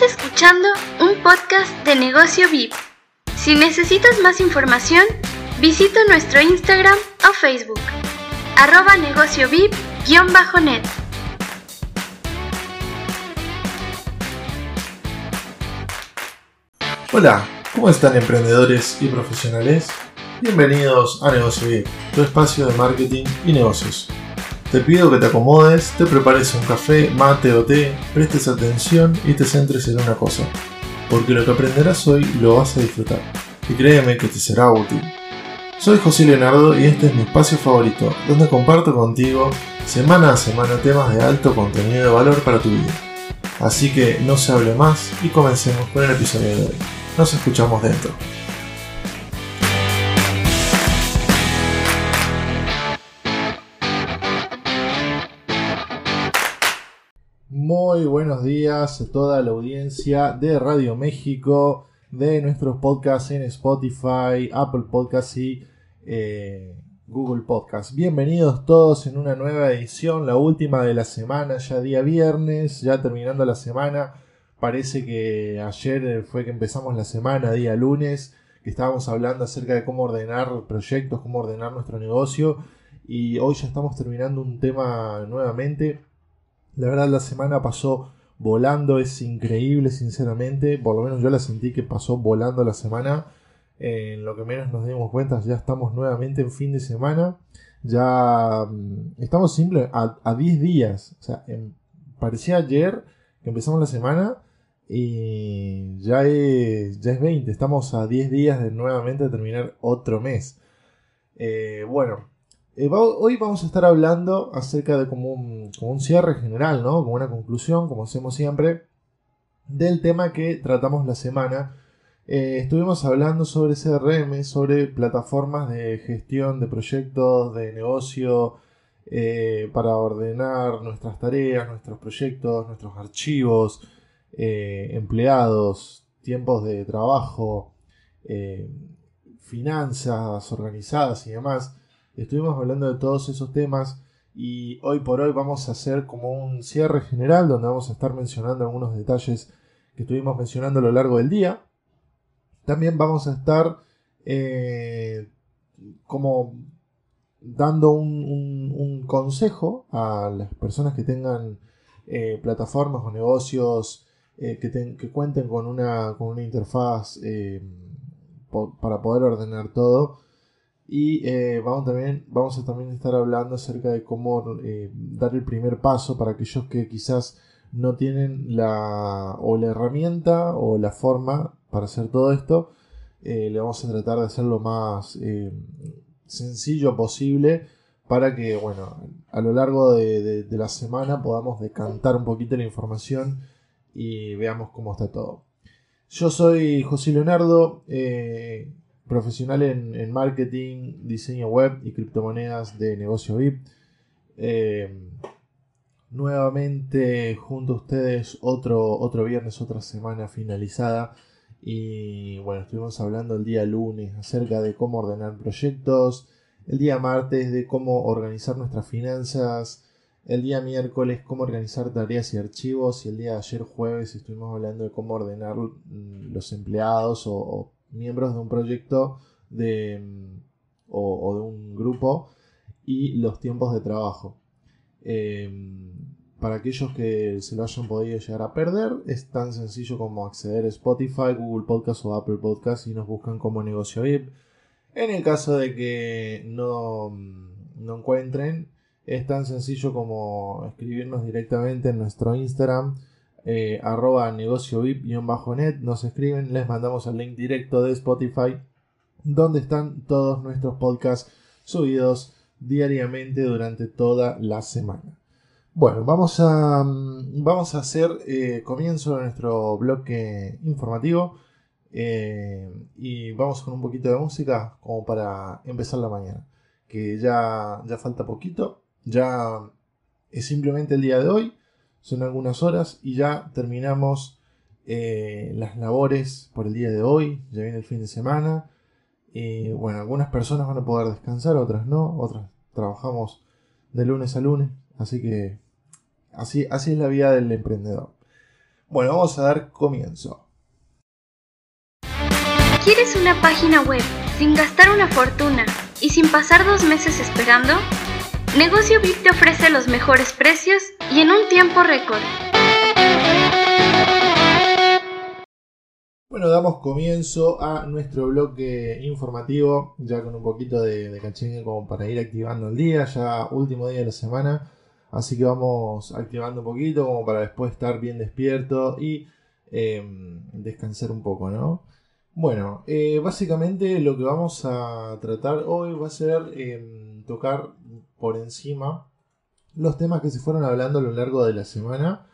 Estás escuchando un podcast de negocio VIP. Si necesitas más información, visita nuestro Instagram o Facebook, arroba negocio VIP-net. Hola, ¿cómo están emprendedores y profesionales? Bienvenidos a Negocio VIP, tu espacio de marketing y negocios. Te pido que te acomodes, te prepares un café, mate o té, prestes atención y te centres en una cosa, porque lo que aprenderás hoy lo vas a disfrutar, y créeme que te será útil. Soy José Leonardo y este es mi espacio favorito, donde comparto contigo semana a semana temas de alto contenido de valor para tu vida. Así que no se hable más y comencemos con el episodio de hoy. Nos escuchamos dentro. Muy buenos días a toda la audiencia de Radio México, de nuestros podcasts en Spotify, Apple Podcasts y eh, Google Podcasts. Bienvenidos todos en una nueva edición, la última de la semana, ya día viernes, ya terminando la semana. Parece que ayer fue que empezamos la semana, día lunes, que estábamos hablando acerca de cómo ordenar proyectos, cómo ordenar nuestro negocio. Y hoy ya estamos terminando un tema nuevamente la verdad la semana pasó volando, es increíble sinceramente, por lo menos yo la sentí que pasó volando la semana. En lo que menos nos dimos cuenta, ya estamos nuevamente en fin de semana. Ya mm, estamos simple a, 10 días. O sea, parecía ayer que empezamos la semana y ya es, ya es 20. Estamos a 10 días de nuevamente terminar otro mes. Eh, bueno, eh, hoy vamos a estar hablando acerca de como un, cierre general, ¿no? Como una conclusión, como hacemos siempre, del tema que tratamos la semana. Eh, estuvimos hablando sobre CRM, sobre plataformas de gestión de proyectos, de negocio, eh, para ordenar nuestras tareas, nuestros proyectos, nuestros archivos, empleados, tiempos de trabajo, finanzas organizadas y demás. Estuvimos hablando de todos esos temas y hoy por hoy vamos a hacer como un cierre general donde vamos a estar mencionando algunos detalles que estuvimos mencionando a lo largo del día. También vamos a estar eh, como dando un, consejo a las personas que tengan eh, plataformas o negocios eh, que, cuenten con una, con una interfaz para poder ordenar todo y eh, vamos, también, vamos a también estar hablando acerca de cómo eh, dar el primer paso para aquellos que quizás no tienen la, o la herramienta o la forma para hacer todo esto. Eh, le vamos a tratar de hacerlo lo más sencillo posible para que, bueno, a lo largo de, de la semana podamos decantar un poquito la información y veamos cómo está todo. Yo soy José Leonardo, profesional en, marketing, diseño web y criptomonedas de negocio VIP. Eh, nuevamente junto a ustedes otro, otro viernes, otra semana finalizada. Y bueno, estuvimos hablando el día lunes acerca de cómo ordenar proyectos, el día martes de cómo organizar nuestras finanzas, el día miércoles cómo organizar tareas y archivos y el día de ayer jueves estuvimos hablando de cómo ordenar mm, los empleados o miembros de un proyecto de, mm, o, de un grupo y los tiempos de trabajo. Em, para aquellos que se lo hayan podido llegar a perder, es tan sencillo como acceder a Spotify, Google Podcast o Apple Podcast y nos buscan como negocio VIP. En el caso de que no, mm, no encuentren, es tan sencillo como escribirnos directamente en nuestro Instagram eh, arroba negocio VIP-net, nos escriben, les mandamos el link directo de Spotify, donde están todos nuestros podcasts subidos diariamente durante toda la semana. Bueno, vamos a, mm, vamos a hacer eh, comienzo de nuestro bloque informativo eh, y vamos con un poquito de música como para empezar la mañana, que ya, ya falta poquito, ya es simplemente el día de hoy son algunas horas y ya terminamos eh, las labores por el día de hoy, ya viene el fin de semana. Y bueno, algunas personas van a poder descansar, otras no, otras trabajamos de lunes a lunes, así que así, así es la vida del emprendedor. Bueno, vamos a dar comienzo. ¿Quieres una página web sin gastar una fortuna y sin pasar dos meses esperando? Negocio VIP te ofrece los mejores precios y en un tiempo récord. Bueno, damos comienzo a nuestro bloque informativo, ya con un poquito de, de como para ir activando el día, ya último día de la semana, así que vamos activando un poquito como para después estar bien despierto y em, descansar un poco, ¿no? Bueno, eh, básicamente lo que vamos a tratar hoy va a ser em, tocar por encima los temas que se fueron hablando a lo largo de la semana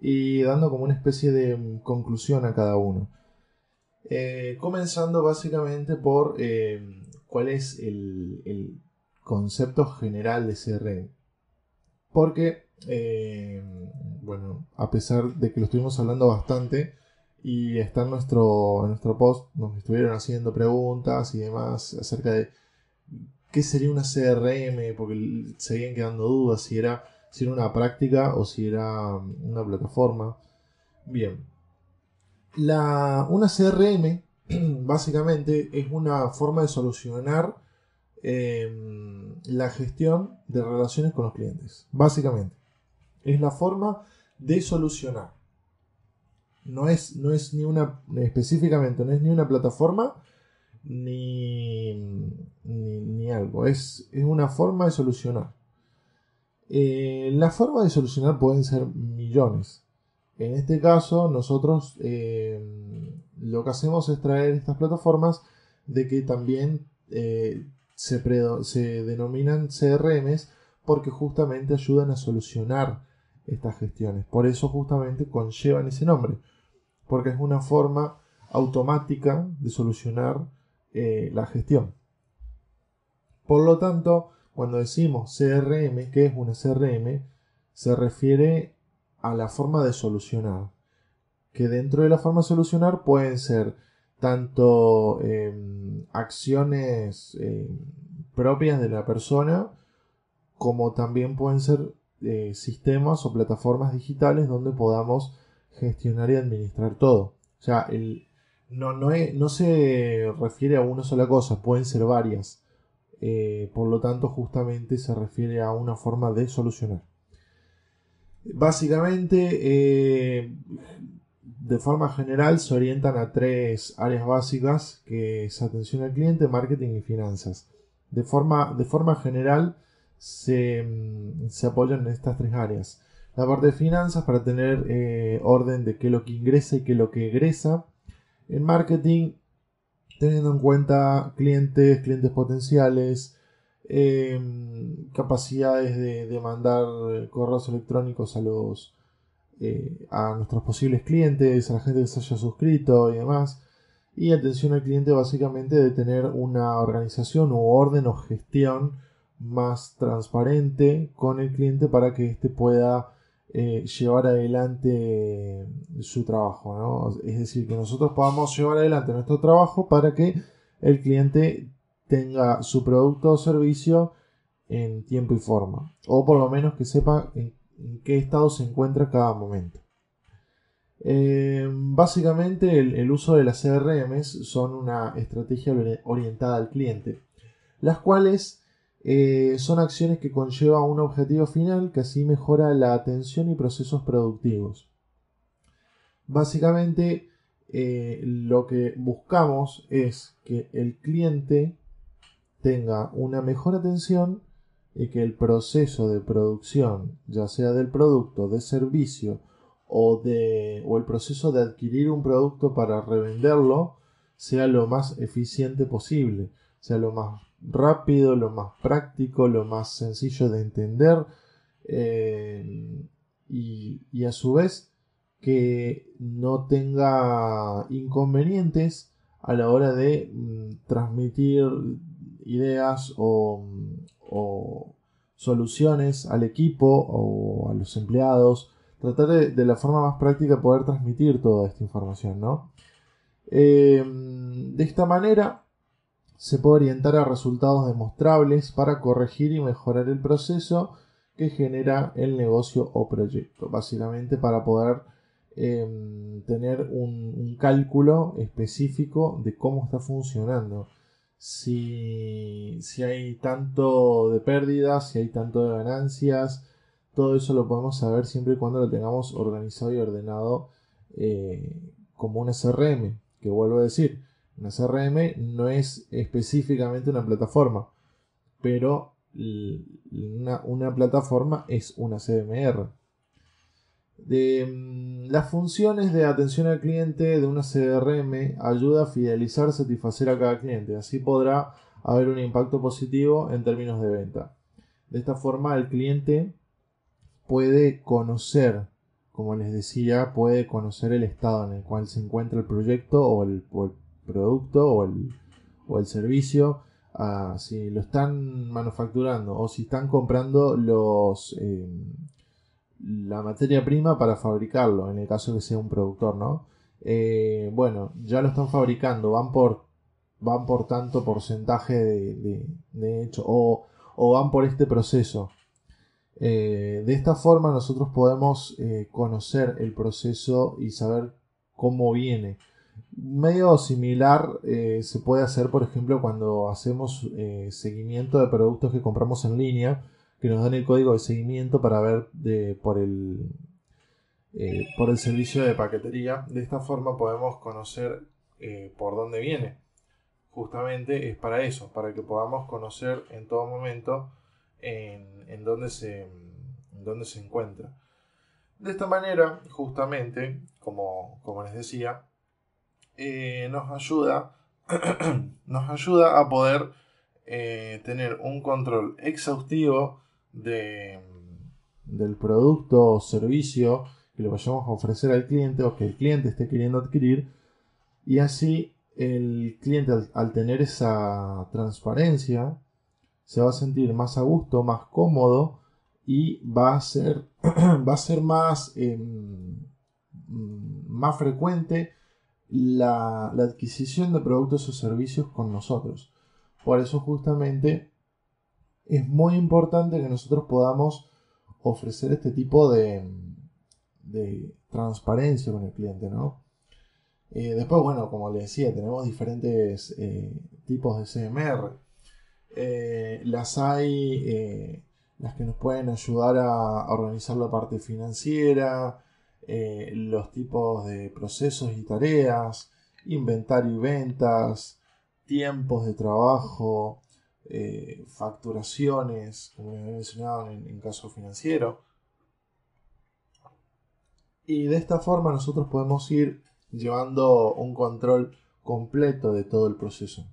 y dando como una especie de em, conclusión a cada uno. Eh, comenzando básicamente por em, cuál es el, concepto general de CRM. Porque, bueno, a pesar de que lo estuvimos hablando bastante, y está en nuestro, en nuestro post, nos estuvieron haciendo preguntas y demás acerca de qué sería una CRM, porque seguían quedando dudas si era, si era una práctica o si era una plataforma. Bien. La, una CRM básicamente es una forma de solucionar em, la gestión de relaciones con los clientes. Básicamente. Es la forma de solucionar no es, no es ni una, específicamente, no es ni una plataforma ni, ni, algo, es, es, una forma de solucionar. Eh, la forma de solucionar pueden ser millones. En este caso, nosotros eh, lo que hacemos es traer estas plataformas de que también eh, se, se denominan CRMs porque justamente ayudan a solucionar estas gestiones. Por eso justamente conllevan ese nombre porque es una forma automática de solucionar eh, la gestión. Por lo tanto, cuando decimos CRM, ¿qué es una CRM? Se refiere a la forma de solucionar. Que dentro de la forma de solucionar pueden ser tanto em, acciones em, propias de la persona, como también pueden ser eh, sistemas o plataformas digitales donde podamos gestionar y administrar todo. O sea, el, no, no, no se refiere a una sola cosa, pueden ser varias. Eh, por lo tanto, justamente se refiere a una forma de solucionar. Básicamente, eh, de forma general, se orientan a tres áreas básicas, que es atención al cliente, marketing y finanzas. De forma, de forma general, se, se apoyan en estas tres áreas la parte de finanzas para tener eh, orden de qué es lo que ingresa y qué es lo que egresa. En marketing, teniendo en cuenta clientes, clientes potenciales, em, capacidades de, mandar correos electrónicos a los eh, a nuestros posibles clientes, a la gente que se haya suscrito y demás. Y atención al cliente básicamente de tener una organización u orden o gestión más transparente con el cliente para que éste pueda eh, llevar adelante su trabajo. Es decir, que nosotros podamos llevar adelante nuestro trabajo para que el cliente tenga su producto o servicio en tiempo y forma. O por lo menos que sepa en, qué estado se encuentra cada momento. Eh, básicamente el, el, uso de las CRMs son una estrategia orientada al cliente, las cuales eh, son acciones que conllevan un objetivo final que así mejora la atención y procesos productivos. Básicamente eh, lo que buscamos es que el cliente tenga una mejor atención y que el proceso de producción, ya sea del producto, de servicio o, de, o el proceso de adquirir un producto para revenderlo, sea lo más eficiente posible, sea lo más rápido, lo más práctico, lo más sencillo de entender eh, y, a su vez que no tenga inconvenientes a la hora de mm, transmitir ideas o, soluciones al equipo o a los empleados. Tratar de, la forma más práctica poder transmitir toda esta información, ¿no? Eh, de esta manera se puede orientar a resultados demostrables para corregir y mejorar el proceso que genera el negocio o proyecto. Básicamente para poder em, tener un, cálculo específico de cómo está funcionando. Si, si hay tanto de pérdidas, si hay tanto de ganancias, todo eso lo podemos saber siempre y cuando lo tengamos organizado y ordenado eh, como un SRM. Que vuelvo a decir, un SRM no es específicamente una plataforma, pero una, plataforma es una CMR. De, mm, las funciones de atención al cliente de una CRM ayuda a fidelizar, satisfacer a cada cliente. Así podrá haber un impacto positivo en términos de venta. De esta forma el cliente puede conocer, como les decía, puede conocer el estado en el cual se encuentra el proyecto o el, producto o el, o el servicio si lo están manufacturando o si están comprando los eh, la materia prima para fabricarlo, en el caso que sea un productor, ¿no? Eh, bueno, ya lo están fabricando, van por van por tanto porcentaje de, hecho o, van por este proceso. Eh, de esta forma nosotros podemos conocer el proceso y saber cómo viene medio similar eh, se puede hacer, por ejemplo, cuando hacemos eh, seguimiento de productos que compramos en línea, que nos dan el código de seguimiento para ver por, el, eh, por el servicio de paquetería. De esta forma podemos conocer por dónde viene. Justamente es para eso, para que podamos conocer en todo momento en, dónde, se, en dónde se encuentra. De esta manera, justamente, como, como les decía, eh, nos ayuda nos ayuda a poder eh, tener un control exhaustivo de, del producto o servicio que le vayamos a ofrecer al cliente o que el cliente esté queriendo adquirir. Y así el cliente al, tener esa transparencia se va a sentir más a gusto, más cómodo y va a ser, va a ser más, em, más frecuente la, adquisición de productos o servicios con nosotros. Por eso justamente es muy importante que nosotros podamos ofrecer este tipo de, transparencia con el cliente, ¿no? Eh, después, bueno, como les decía, tenemos diferentes eh, tipos de CMR. Eh, las hay, las que nos pueden ayudar a organizar la parte financiera, eh, los tipos de procesos y tareas, inventario y ventas, tiempos de trabajo, eh, facturaciones, como he mencionado en, en caso financiero. Y de esta forma nosotros podemos ir llevando un control completo de todo el proceso.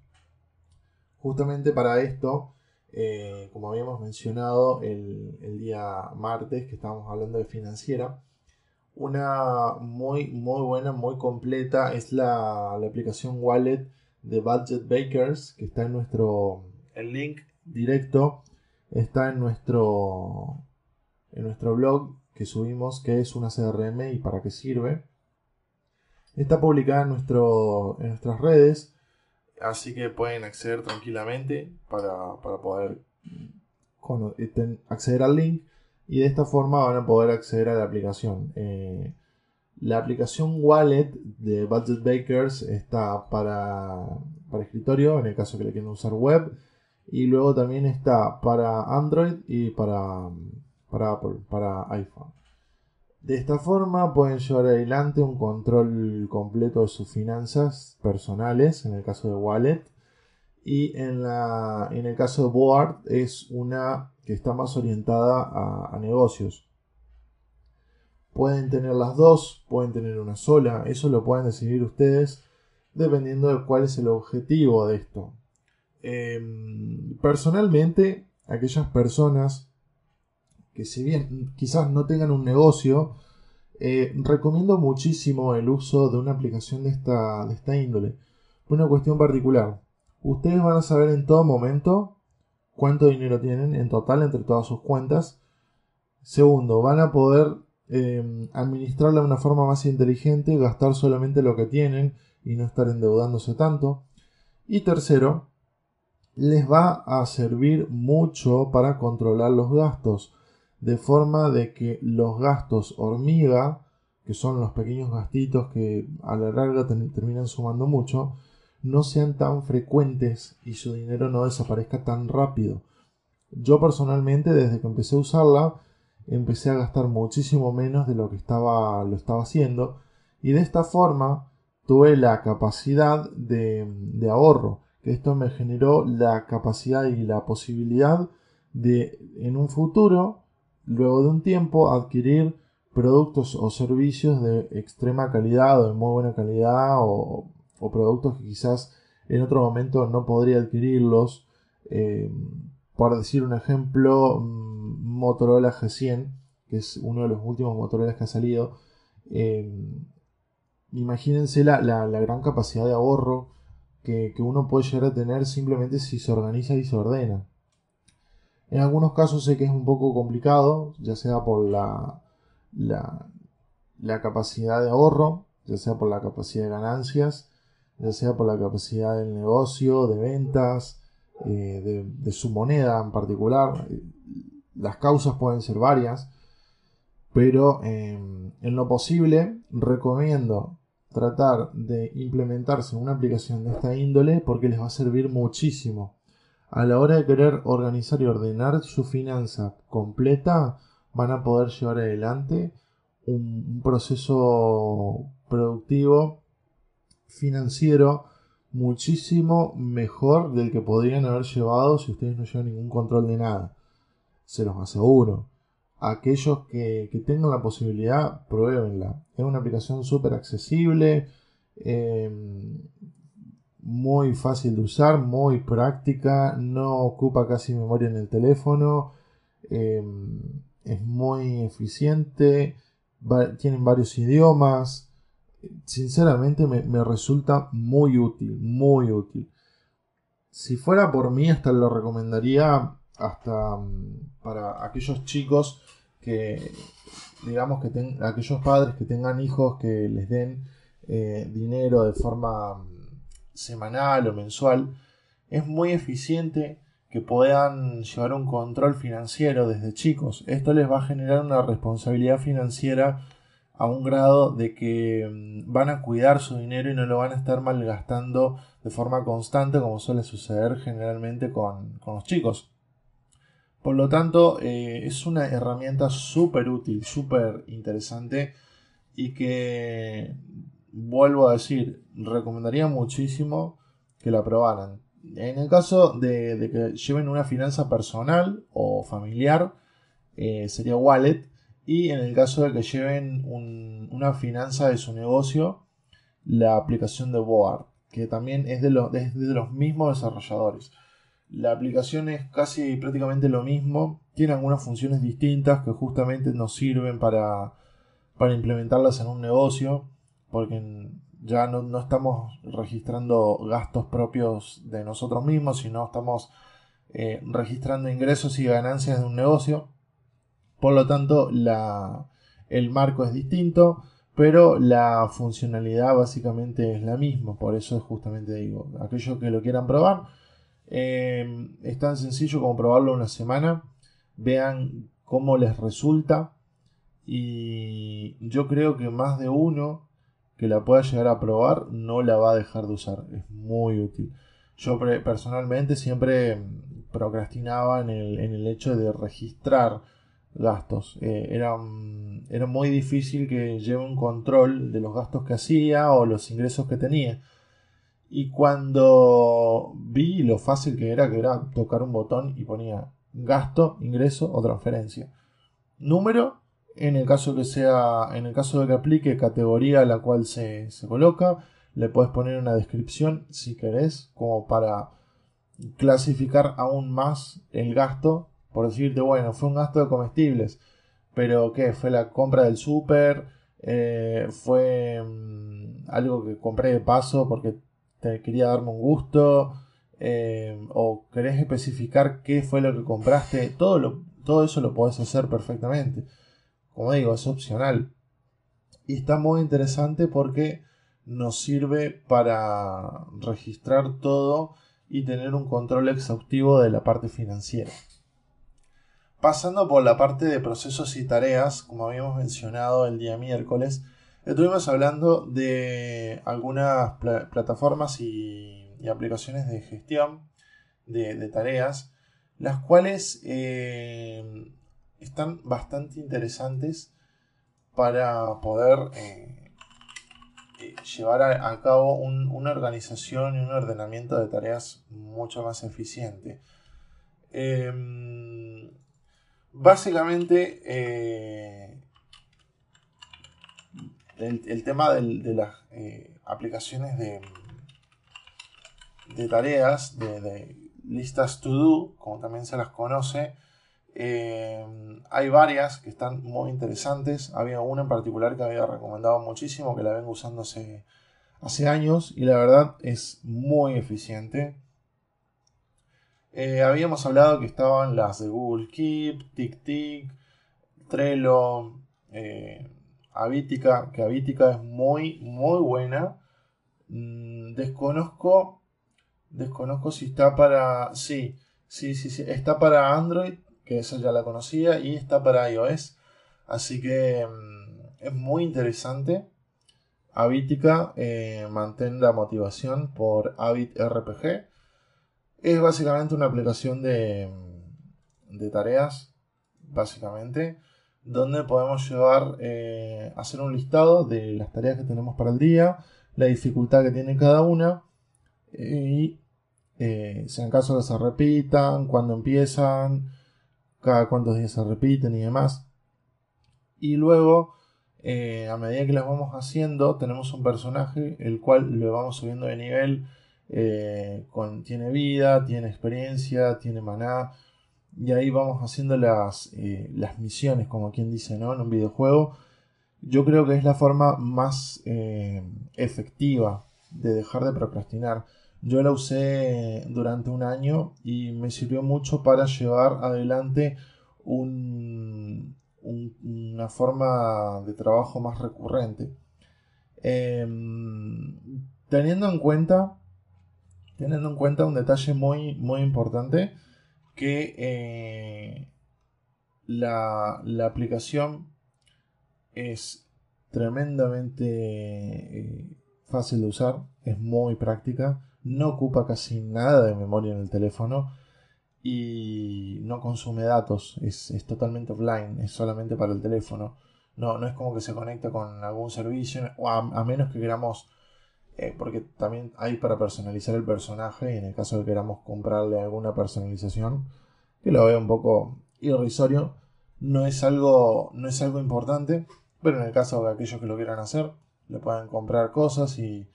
Justamente para esto, eh, como habíamos mencionado el, el, día martes que estábamos hablando de financiera, una muy, muy buena, muy completa es la, aplicación Wallet de Budget Bakers, que está en nuestro. El link directo está en nuestro, en nuestro blog que subimos, que es una CRM y para qué sirve. Está publicada en, nuestro, en nuestras redes, así que pueden acceder tranquilamente para, para poder acceder al link y de esta forma van a poder acceder a la aplicación. Eh, la aplicación Wallet de Budget Bakers está para, para escritorio, en el caso que le quieran usar web. Y luego también está para Android y para, para Apple, para iPhone. De esta forma pueden llevar adelante un control completo de sus finanzas personales, en el caso de Wallet. Y en, la, en el caso de Board es una que está más orientada a, negocios. Pueden tener las dos, pueden tener una sola, eso lo pueden decidir ustedes dependiendo de cuál es el objetivo de esto. Em, personalmente, aquellas personas que si bien quizás no tengan un negocio, eh, recomiendo muchísimo el uso de una aplicación de esta, de esta índole. Una cuestión particular. Ustedes van a saber en todo momento cuánto dinero tienen en total entre todas sus cuentas. Segundo, van a poder eh, administrarla de una forma más inteligente, gastar solamente lo que tienen y no estar endeudándose tanto. Y tercero, les va a servir mucho para controlar los gastos, de forma de que los gastos hormiga que son los pequeños gastitos que a la larga terminan sumando mucho, no sean tan frecuentes y su dinero no desaparezca tan rápido. Yo personalmente, desde que empecé a usarla, empecé a gastar muchísimo menos de lo que estaba, lo estaba haciendo y de esta forma tuve la capacidad de, de ahorro, que esto me generó la capacidad y la posibilidad de en un futuro, luego de un tiempo, adquirir productos o servicios de extrema calidad o de muy buena calidad o, productos que quizás en otro momento no podría adquirirlos. Eh, por decir un ejemplo, mm, Motorola G100, que es uno de los últimos Motorola que ha salido. Eh, imagínense la, gran capacidad de ahorro que, uno puede llegar a tener simplemente si se organiza y se ordena. En algunos casos sé que es un poco complicado, ya sea por la, la, capacidad de ahorro, ya sea por la capacidad de ganancias, ya sea por la capacidad del negocio, de ventas, eh, de, su moneda en particular. Las causas pueden ser varias, pero eh, en lo posible recomiendo tratar de implementarse una aplicación de esta índole porque les va a servir muchísimo. A la hora de querer organizar y ordenar su finanza completa, van a poder llevar adelante un, proceso productivo financiero muchísimo mejor del que podrían haber llevado si ustedes no llevan ningún control de nada. Se los aseguro aquellos que, tengan la posibilidad, pruébenla. Es una aplicación súper accesible, em, muy fácil de usar, muy práctica, no ocupa casi memoria en el teléfono, em, es muy eficiente, tienen varios idiomas. Sinceramente me, me resulta muy útil, muy útil. Si fuera por mí, hasta lo recomendaría hasta mm, para aquellos chicos que, digamos, que ten, aquellos padres que tengan hijos que les den eh, dinero de forma mm, semanal o mensual, es muy eficiente que puedan llevar un control financiero desde chicos. Esto les va a generar una responsabilidad financiera a un grado de que mm, van a cuidar su dinero y no lo van a estar malgastando de forma constante como suele suceder generalmente con, con los chicos. Por lo tanto, eh, es una herramienta súper útil, súper interesante y que, vuelvo a decir, recomendaría muchísimo que la probaran. En el caso de, que lleven una finanza personal o familiar, eh, sería Wallet. Y en el caso de que lleven una finanza de su negocio, la aplicación de Board, que también es de, los mismos desarrolladores. La aplicación es casi prácticamente lo mismo. Tiene algunas funciones distintas que justamente nos sirven para, para implementarlas en un negocio. Porque ya no, estamos registrando gastos propios de nosotros mismos, sino estamos eh, registrando ingresos y ganancias de un negocio. Por lo tanto, la, el marco es distinto, pero la funcionalidad básicamente es la misma. Por eso es justamente digo, aquellos que lo quieran probar, eh, es tan sencillo como probarlo una semana. Vean cómo les resulta. Y yo creo que más de uno que la pueda llegar a probar no la va a dejar de usar. Es muy útil. Yo personalmente siempre procrastinaba en el, hecho de registrar gastos. Eh, era, era muy difícil que lleve un control de los gastos que hacía o los ingresos que tenía. Y cuando vi lo fácil que era, que era tocar un botón y ponía gasto, ingreso o transferencia. Número, en el caso que sea, en el caso de que aplique categoría a la cual se, coloca, le puedes poner una descripción si querés, como para clasificar aún más el gasto. Por decirte, bueno, fue un gasto de comestibles, pero ¿qué? Fue la compra del súper, eh, fue mm, algo que compré de paso porque quería darme un gusto, eh, o querés especificar qué fue lo que compraste, todo, todo eso lo podés hacer perfectamente. Como digo, es opcional. Y está muy interesante porque nos sirve para registrar todo y tener un control exhaustivo de la parte financiera. Pasando por la parte de procesos y tareas, como habíamos mencionado el día miércoles, estuvimos hablando de algunas plataformas y, aplicaciones de gestión de, tareas, las cuales eh, están bastante interesantes para poder eh, eh, llevar a, cabo una organización y un ordenamiento de tareas mucho más eficiente. Em, básicamente, eh, el, tema de las aplicaciones de, de tareas, de, de listas to do, como también se las conoce, eh, hay varias que están muy interesantes. Había una en particular que había recomendado muchísimo, que la vengo usando hace, años y la verdad es muy eficiente. Eh, habíamos hablado que estaban las de Google Keep, TickTick, Trello, eh, que Avítica es muy, muy buena. Mm, desconozco, desconozco si está para, sí, sí, sí, sí, está para Android que esa ya la conocía y está para iOS. Así que mm, es muy interesante. Habitica eh, la motivación por Habit RPG. Es básicamente una aplicación de, tareas, básicamente, donde podemos llevar, eh, hacer un listado de las tareas que tenemos para el día, la dificultad que tiene cada una y eh, si en caso que se repitan, cuando empiezan, cada cuántos días se repiten y demás. Y luego, eh, a medida que las vamos haciendo, tenemos un personaje el cual le vamos subiendo de nivel. Eh, con, tiene vida, tiene experiencia, tiene maná. Y ahí vamos haciendo las, eh, las misiones, como quien dice, ¿no? En un videojuego. Yo creo que es la forma más efectiva de dejar de procrastinar. Yo la usé durante un año y me sirvió mucho para llevar adelante una forma de trabajo más recurrente. Em, teniendo en cuenta teniendo en cuenta un detalle muy, muy importante que eh, la, aplicación es tremendamente eh, fácil de usar, es muy práctica no ocupa casi nada de memoria en el teléfono y no consume datos, es, totalmente offline, es solamente para el teléfono. No, no es como que se conecta con algún servicio, o a, menos que queramos, eh, porque también hay para personalizar el personaje, y en el caso de que queramos comprarle alguna personalización, que lo veo un poco irrisorio, no es algo, no es algo importante, pero en el caso de aquellos que lo quieran hacer, le pueden comprar cosas y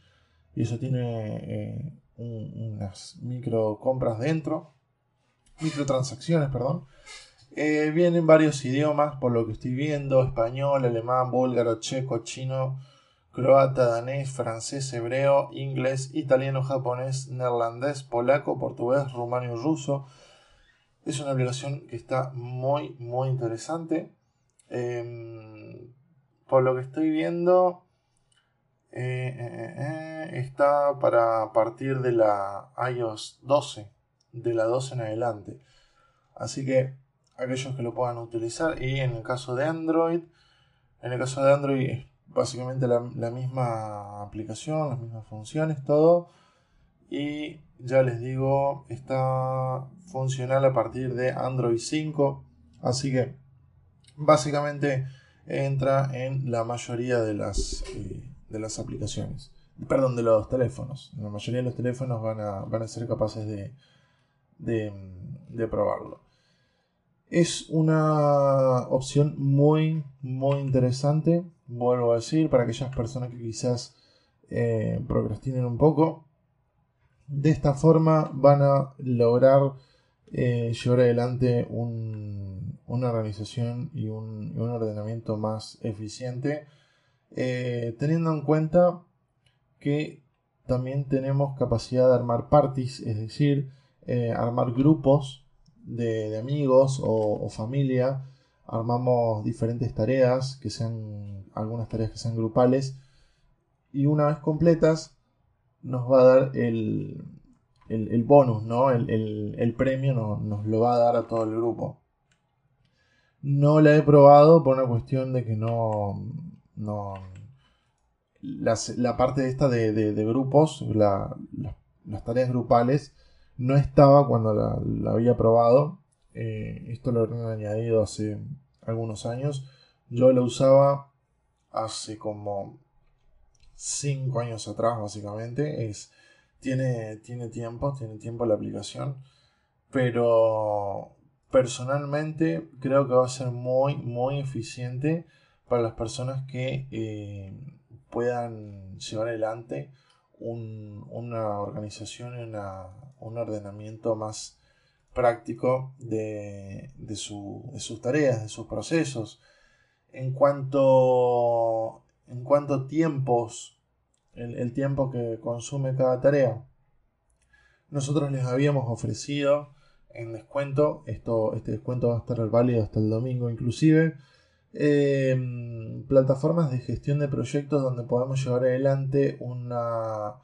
eso tiene eh, unas micro compras dentro, microtransacciones, perdón. Eh, vienen varios idiomas, por lo que estoy viendo, español, alemán, búlgaro, checo, chino, croata, danés, francés, hebreo, inglés, italiano, japonés, neerlandés, polaco, portugués, rumano y ruso. Es una aplicación que está muy, muy interesante. Em, por lo que estoy viendo, eh, eh, eh, está para partir de la iOS 12, de la 12 en adelante. Así que aquellos que lo puedan utilizar y en el caso de Android, en el caso de Android básicamente la, misma aplicación, las mismas funciones, todo. Y ya les digo, está funcional a partir de Android 5. Así que básicamente entra en la mayoría de las de las aplicaciones. Perdón, de los teléfonos. La mayoría de los teléfonos van a, van a ser capaces de, de, probarlo. Es una opción muy, muy interesante. Vuelvo a decir, para aquellas personas que quizás eh, procrastinen un poco. De esta forma van a lograr eh, llevar adelante una organización y un, y un ordenamiento más eficiente eh, teniendo en cuenta que también tenemos capacidad de armar parties, es decir, eh, armar grupos de, amigos o, familia, armamos diferentes tareas, que sean algunas tareas que sean grupales, y una vez completas nos va a dar el, el, bonus, ¿no? El, premio nos lo va a dar a todo el grupo. No la he probado por una cuestión de que no, no, la parte esta de, grupos, las tareas grupales, no estaba cuando la, había probado. Eh, esto lo han añadido hace algunos años. Yo lo usaba hace como 5 años atrás, básicamente. Es, tiene, tiene tiempo, tiene tiempo la aplicación. Pero personalmente creo que va a ser muy, muy eficiente para las personas que eh, puedan llevar adelante una organización y un ordenamiento más práctico de, sus tareas, de sus procesos. En cuanto, en cuanto tiempos, el, tiempo que consume cada tarea, nosotros les habíamos ofrecido en descuento, esto, este descuento va a estar válido hasta el domingo inclusive, Em, plataformas de gestión de proyectos donde podemos llevar adelante una,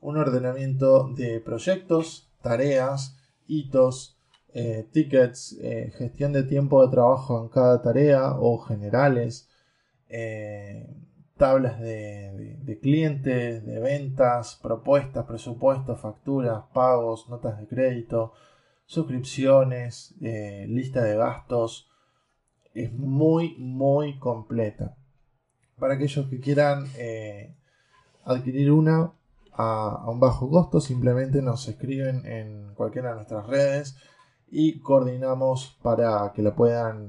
un ordenamiento de proyectos, tareas, hitos, eh, tickets, eh, gestión de tiempo de trabajo en cada tarea o generales, eh, tablas de, clientes, de ventas, propuestas, presupuestos, facturas, pagos, notas de crédito, suscripciones, lista de gastos, es muy, muy completa. Para aquellos que quieran adquirir una a, un bajo costo, simplemente nos escriben en cualquiera de nuestras redes y coordinamos para que la puedan,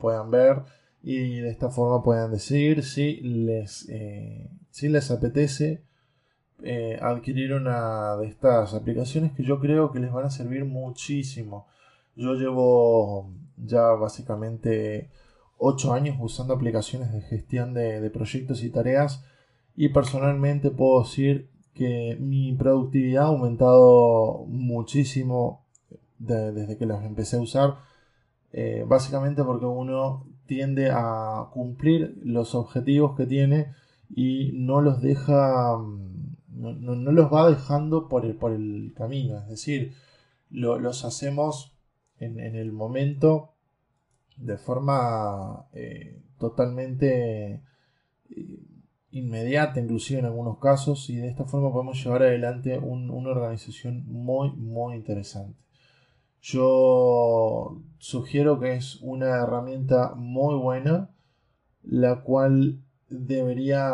puedan ver y de esta forma puedan decidir si les, eh, si les apetece eh, adquirir una de estas aplicaciones que yo creo que les van a servir muchísimo. Yo llevo ya básicamente 8 años usando aplicaciones de gestión de, proyectos y tareas y personalmente puedo decir que mi productividad ha aumentado muchísimo desde que las empecé a usar eh, básicamente porque uno tiende a cumplir los objetivos que tiene y no los deja no, los va dejando por el, por el camino es decir los hacemos en, el momento de forma eh, totalmente eh, inmediata, inclusive en algunos casos, y de esta forma podemos llevar adelante una organización muy, muy interesante. Yo sugiero que es una herramienta muy buena, la cual debería,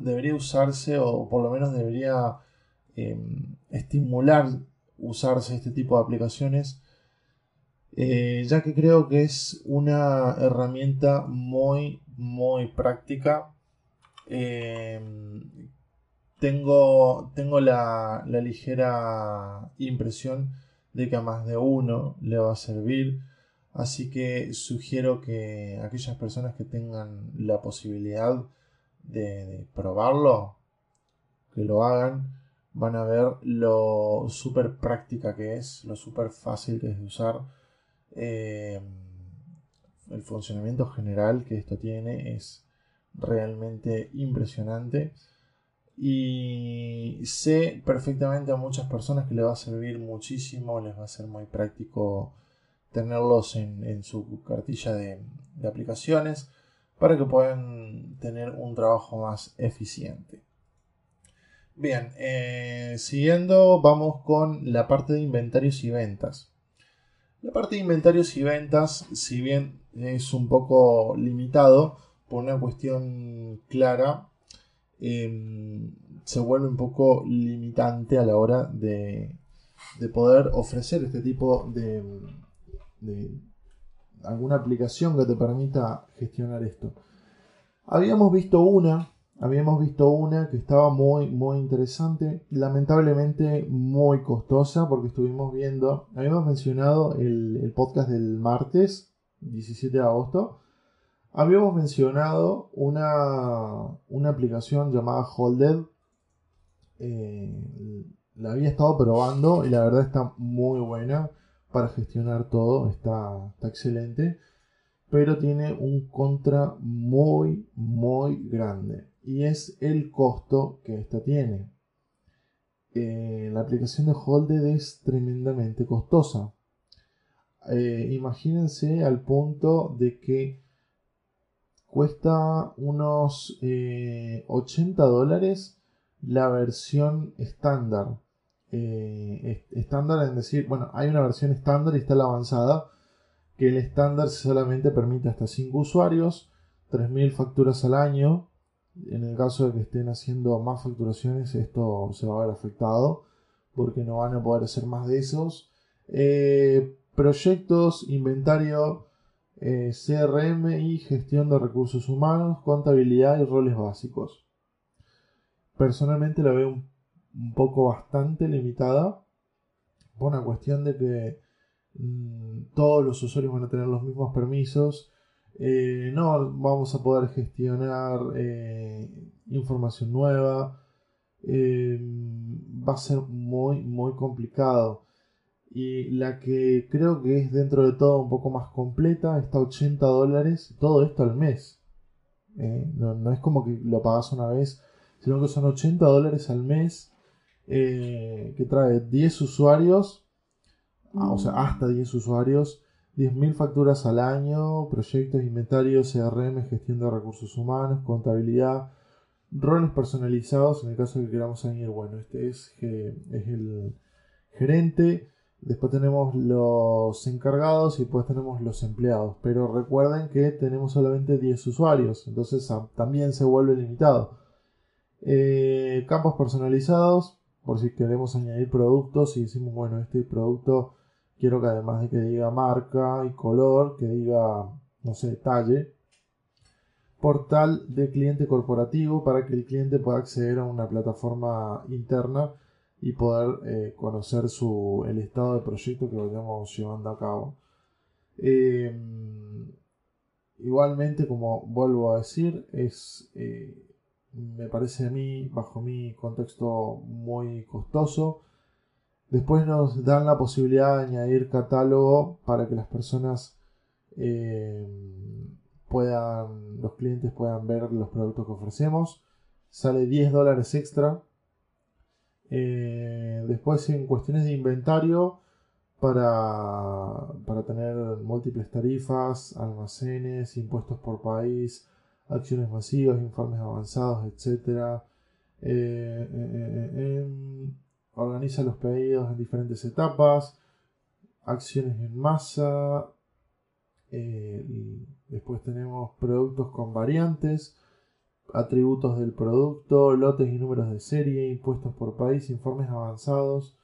debería usarse o por lo menos debería em, estimular usarse este tipo de aplicaciones eh, ya que creo que es una herramienta muy, muy práctica. Eh, tengo, tengo la, ligera impresión de que a más de uno le va a servir. Así que sugiero que aquellas personas que tengan la posibilidad de, probarlo, que lo hagan, van a ver lo súper práctica que es, lo súper fácil que es de usar eh, el funcionamiento general que esto tiene es realmente impresionante y sé perfectamente a muchas personas que les va a servir muchísimo, les va a ser muy práctico tenerlos en, su cartilla de, aplicaciones para que puedan tener un trabajo más eficiente. Bien, eh, siguiendo vamos con la parte de inventarios y ventas. La parte de inventarios y ventas, si bien es un poco limitado por una cuestión clara, em, se vuelve un poco limitante a la hora de, poder ofrecer este tipo de, de alguna aplicación que te permita gestionar esto. Habíamos visto una Habíamos visto una que estaba muy, muy interesante, lamentablemente muy costosa porque estuvimos viendo, habíamos mencionado el, podcast del martes, 17 de agosto, habíamos mencionado una, una aplicación llamada Holded, eh, la había estado probando y la verdad está muy buena para gestionar todo, está, está excelente, pero tiene un contra muy, muy grande y es el costo que esta tiene. Eh, la aplicación de Holded es tremendamente costosa. Eh, imagínense al punto de que cuesta unos 80 eh, dólares la versión estándar. Eh, estándar en decir, bueno, hay una versión estándar y está la avanzada, que el estándar solamente permite hasta 5 usuarios, 3.000 facturas al año. En el caso de que estén haciendo más facturaciones, esto se va a ver afectado porque no van a poder hacer más de esos. Eh, proyectos, inventario, eh, CRM y gestión de recursos humanos, contabilidad y roles básicos. Personalmente la veo un, poco bastante limitada por una cuestión de que mm, todos los usuarios van a tener los mismos permisos. Eh, no vamos a poder gestionar información nueva eh, va a ser muy, muy complicado. Y la que creo que es dentro de todo un poco más completa está 80 dólares, todo esto al mes. Eh, no, es como que lo pagas una vez, sino que son 80 dólares al mes eh, que trae 10 usuarios, ah, o sea, hasta 10 usuarios, 10.000 facturas al año, proyectos, inventario, CRM, gestión de recursos humanos, contabilidad, roles personalizados en el caso que queramos añadir, bueno, este es, es el gerente, después tenemos los encargados y después tenemos los empleados, pero recuerden que tenemos solamente 10 usuarios, entonces también se vuelve limitado. Eh, campos personalizados, por si queremos añadir productos y decimos, bueno, este producto quiero que además de que diga marca y color, que diga, no sé, talle, portal de cliente corporativo para que el cliente pueda acceder a una plataforma interna y poder eh, conocer su, el estado de proyecto que vayamos llevando a cabo. Em, igualmente, como vuelvo a decir, es, eh, me parece a mí, bajo mi contexto, muy costoso. Después nos dan la posibilidad de añadir catálogo para que las personas puedan, los clientes puedan ver los productos que ofrecemos. Sale 10 dólares extra. Eh, después en cuestiones de inventario para, para tener múltiples tarifas, almacenes, impuestos por país, acciones masivas, informes avanzados, etc. Eh, eh, em, organiza los pedidos en diferentes etapas, acciones en masa, Después tenemos productos con variantes, atributos del producto, lotes y números de serie, impuestos por país, informes avanzados,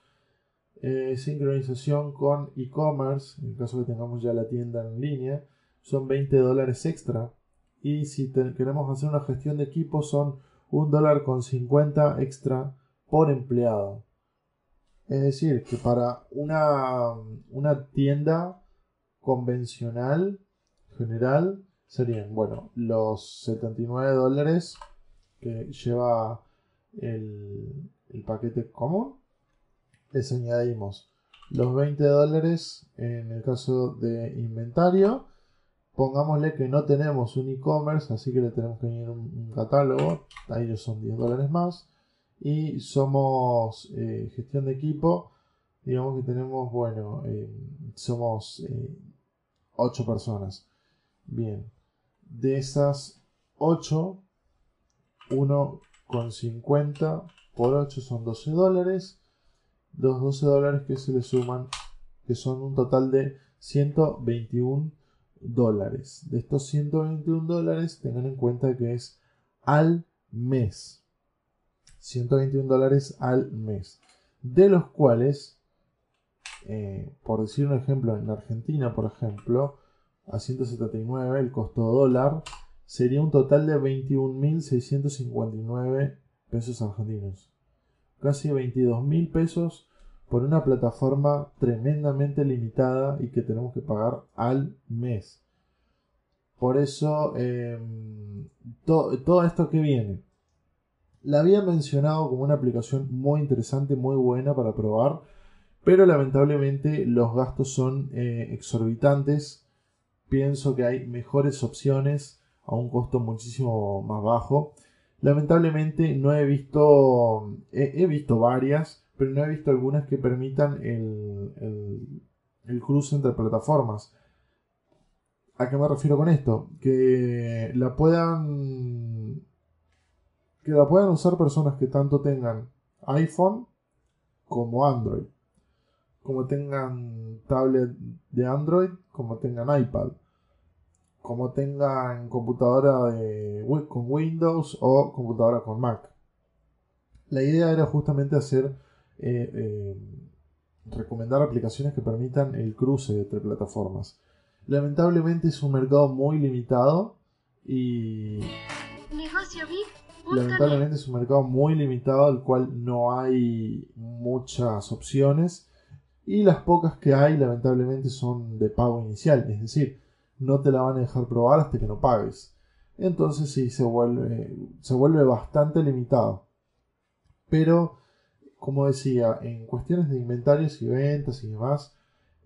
eh, sincronización con e-commerce, en caso que tengamos ya la tienda en línea, son 20 dólares extra. Y si queremos hacer una gestión de equipo son un dólar con 50 extra por empleado. Es decir, que para una, una tienda convencional general serían, bueno, los 79 dólares que lleva el, paquete común. Les añadimos los 20 dólares en el caso de inventario. Pongámosle que no tenemos un e-commerce, así que le tenemos que añadir un, catálogo. Ahí son 10 dólares más. Y somos eh, gestión de equipo. Digamos que tenemos, bueno, eh, somos 8 eh, personas. Bien, de esas 8, 1,50 por 8 son 12 dólares. Los 12 dólares que se le suman, que son un total de 121 dólares. De estos 121 dólares, tengan en cuenta que es al mes. 121 dólares al mes. De los cuales, eh, por decir un ejemplo, en Argentina, por ejemplo, a 179 el costo dólar, sería un total de 21.659 pesos argentinos. Casi 22.000 pesos por una plataforma tremendamente limitada y que tenemos que pagar al mes. Por eso, em, todo esto que viene. La había mencionado como una aplicación muy interesante, muy buena para probar, pero lamentablemente los gastos son eh, exorbitantes pienso que hay mejores opciones a un costo muchísimo más bajo. Lamentablemente no he visto, he, visto varias, pero no he visto algunas que permitan el, el, cruce entre plataformas. ¿A qué me refiero con esto? Que la puedan que la puedan usar personas que tanto tengan iPhone como Android, como tengan tablet de Android, como tengan iPad, como tengan computadora de, con Windows o computadora con Mac. La idea era justamente hacer eh, eh, recomendar aplicaciones que permitan el cruce entre plataformas. Lamentablemente es un mercado muy limitado y lamentablemente es un mercado muy limitado al cual no hay muchas opciones y las pocas que hay lamentablemente son de pago inicial, es decir, no te la van a dejar probar hasta que no pagues. Entonces sí se vuelve, se vuelve bastante limitado. Pero como decía, en cuestiones de inventarios y ventas y demás,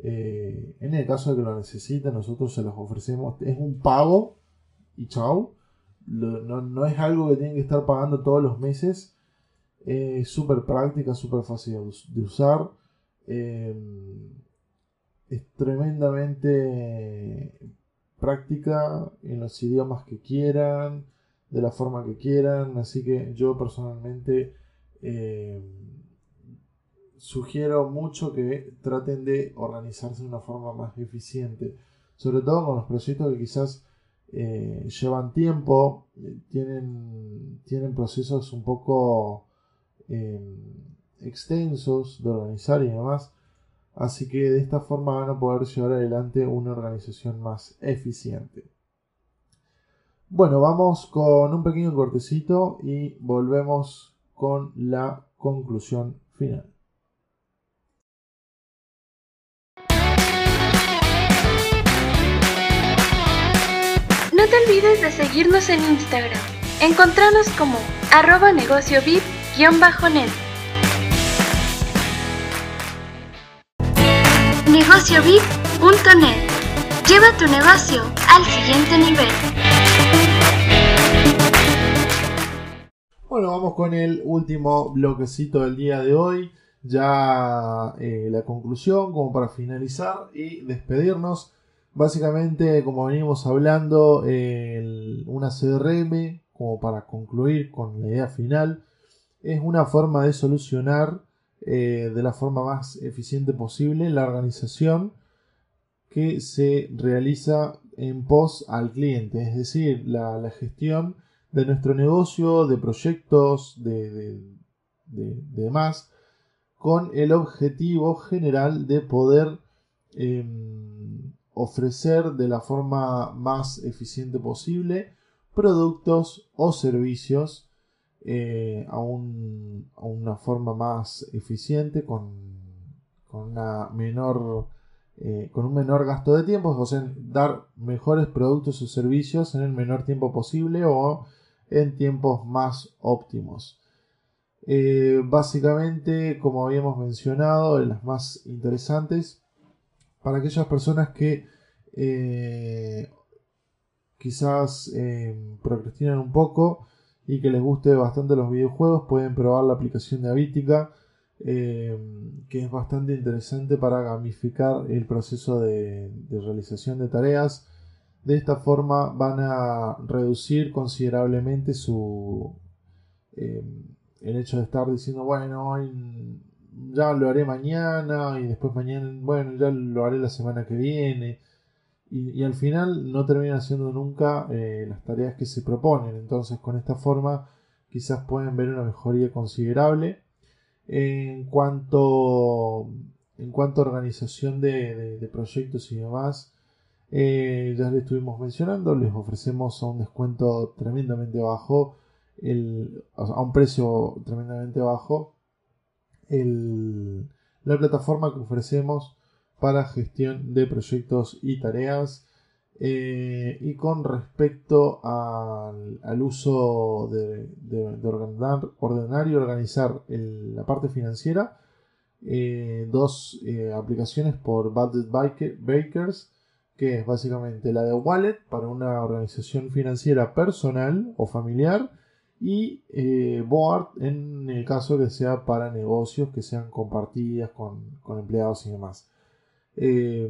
eh, en el caso de que lo necesiten, nosotros se los ofrecemos. Es un pago y chau. no, es algo que tienen que estar pagando todos los meses. Es súper práctica, súper fácil de usar. Eh, es tremendamente práctica en los idiomas que quieran, de la forma que quieran. Así que yo personalmente eh, sugiero mucho que traten de organizarse de una forma más eficiente, sobre todo con los proyectos que quizás eh, llevan tiempo, eh, tienen, tienen procesos un poco em, extensos de organizar y demás, así que de esta forma van a poder llevar adelante una organización más eficiente. Bueno, vamos con un pequeño cortecito y volvemos con la conclusión final. No te olvides de seguirnos en Instagram. Encontranos como arroba negocio VIP-net. Negociovip.net. Lleva tu negocio al siguiente nivel. Bueno, vamos con el último bloquecito del día de hoy. Ya eh, la conclusión como para finalizar y despedirnos. Básicamente, como venimos hablando, una CRM, como para concluir con la idea final, es una forma de solucionar eh, de la forma más eficiente posible la organización que se realiza en pos al cliente, es decir, la, gestión de nuestro negocio, de proyectos, de, demás, con el objetivo general de poder em, ofrecer de la forma más eficiente posible productos o servicios eh, a, una forma más eficiente con, una menor eh, con un menor gasto de tiempo, o sea, dar mejores productos o servicios en el menor tiempo posible o en tiempos más óptimos. Eh, básicamente, como habíamos mencionado, las más interesantes para aquellas personas que quizás procrastinan un poco y que les guste bastante los videojuegos, pueden probar la aplicación de Avítica, eh, que es bastante interesante para gamificar el proceso de, realización de tareas. De esta forma van a reducir considerablemente su el hecho de estar diciendo bueno ya lo haré mañana y después mañana, bueno, ya lo haré la semana que viene. Y, al final no terminan haciendo nunca eh, las tareas que se proponen. Entonces con esta forma quizás pueden ver una mejoría considerable. En cuanto, en cuanto a organización de, proyectos y demás, eh, ya les estuvimos mencionando, les ofrecemos a un descuento tremendamente bajo, a un precio tremendamente bajo la plataforma que ofrecemos para gestión de proyectos y tareas. Eh, y con respecto al, uso de, ordenar, y organizar la parte financiera, eh, dos eh, aplicaciones por Budget Bakers, que es básicamente la de Wallet para una organización financiera personal o familiar y board en el caso que sea para negocios que sean compartidas con, empleados y demás. Eh,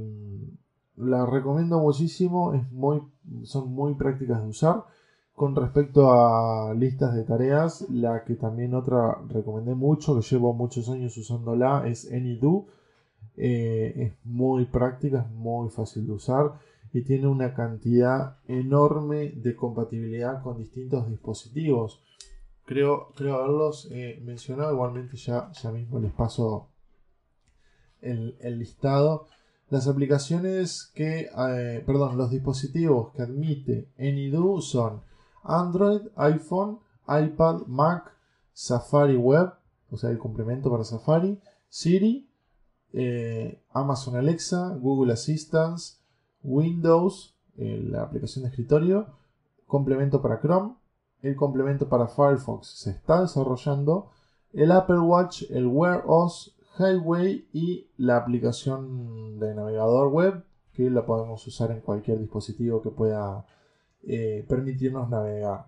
la recomiendo muchísimo, es muy, son muy prácticas de usar. Con respecto a listas de tareas, la que también otra recomendé mucho, que llevo muchos años usándola, es AnyDo. Eh, es muy práctica, es muy fácil de usar y tiene una cantidad enorme de compatibilidad con distintos dispositivos. Creo, creo haberlos eh, mencionado, igualmente ya, ya mismo les paso el, listado. Las aplicaciones que, eh, perdón, los dispositivos que admite AnyDo son Android, iPhone, iPad, Mac, Safari Web, o sea, el complemento para Safari, Siri, eh, Amazon Alexa, Google Assistant, Windows, eh, la aplicación de escritorio, complemento para Chrome, el complemento para Firefox se está desarrollando, el Apple Watch, el Wear OS, Highway y la aplicación de navegador web que la podemos usar en cualquier dispositivo que pueda eh, permitirnos navegar.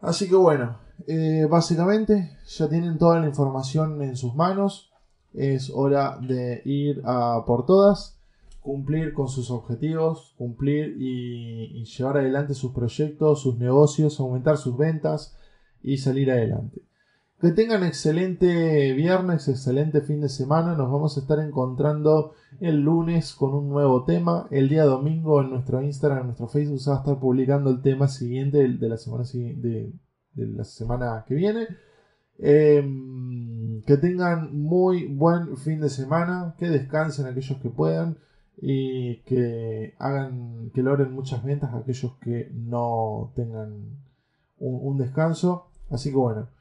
Así que bueno, eh, básicamente ya tienen toda la información en sus manos. Es hora de ir a por todas, cumplir con sus objetivos, cumplir y, y llevar adelante sus proyectos, sus negocios, aumentar sus ventas y salir adelante. Que tengan excelente viernes, excelente fin de semana. Nos vamos a estar encontrando el lunes con un nuevo tema. El día domingo en nuestro Instagram, en nuestro Facebook, se va a estar publicando el tema siguiente de la semana, de, la semana que viene. Em, que tengan muy buen fin de semana, que descansen aquellos que puedan y que hagan, que logren muchas ventas aquellos que no tengan un descanso. Así que bueno.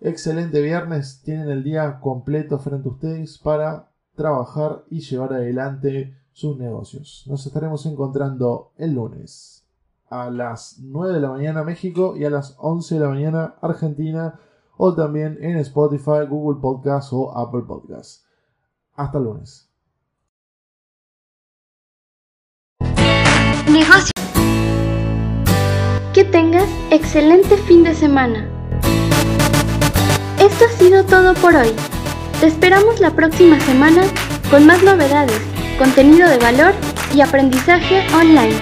Excelente viernes, tienen el día completo frente a ustedes para trabajar y llevar adelante sus negocios. Nos estaremos encontrando el lunes a las 9 de la mañana México y a las 11 de la mañana Argentina o también en Spotify, Google Podcast o Apple Podcast. Hasta el lunes. Negocio. Que tengas excelente fin de semana. Esto ha sido todo por hoy. Te esperamos la próxima semana con más novedades, contenido de valor y aprendizaje online.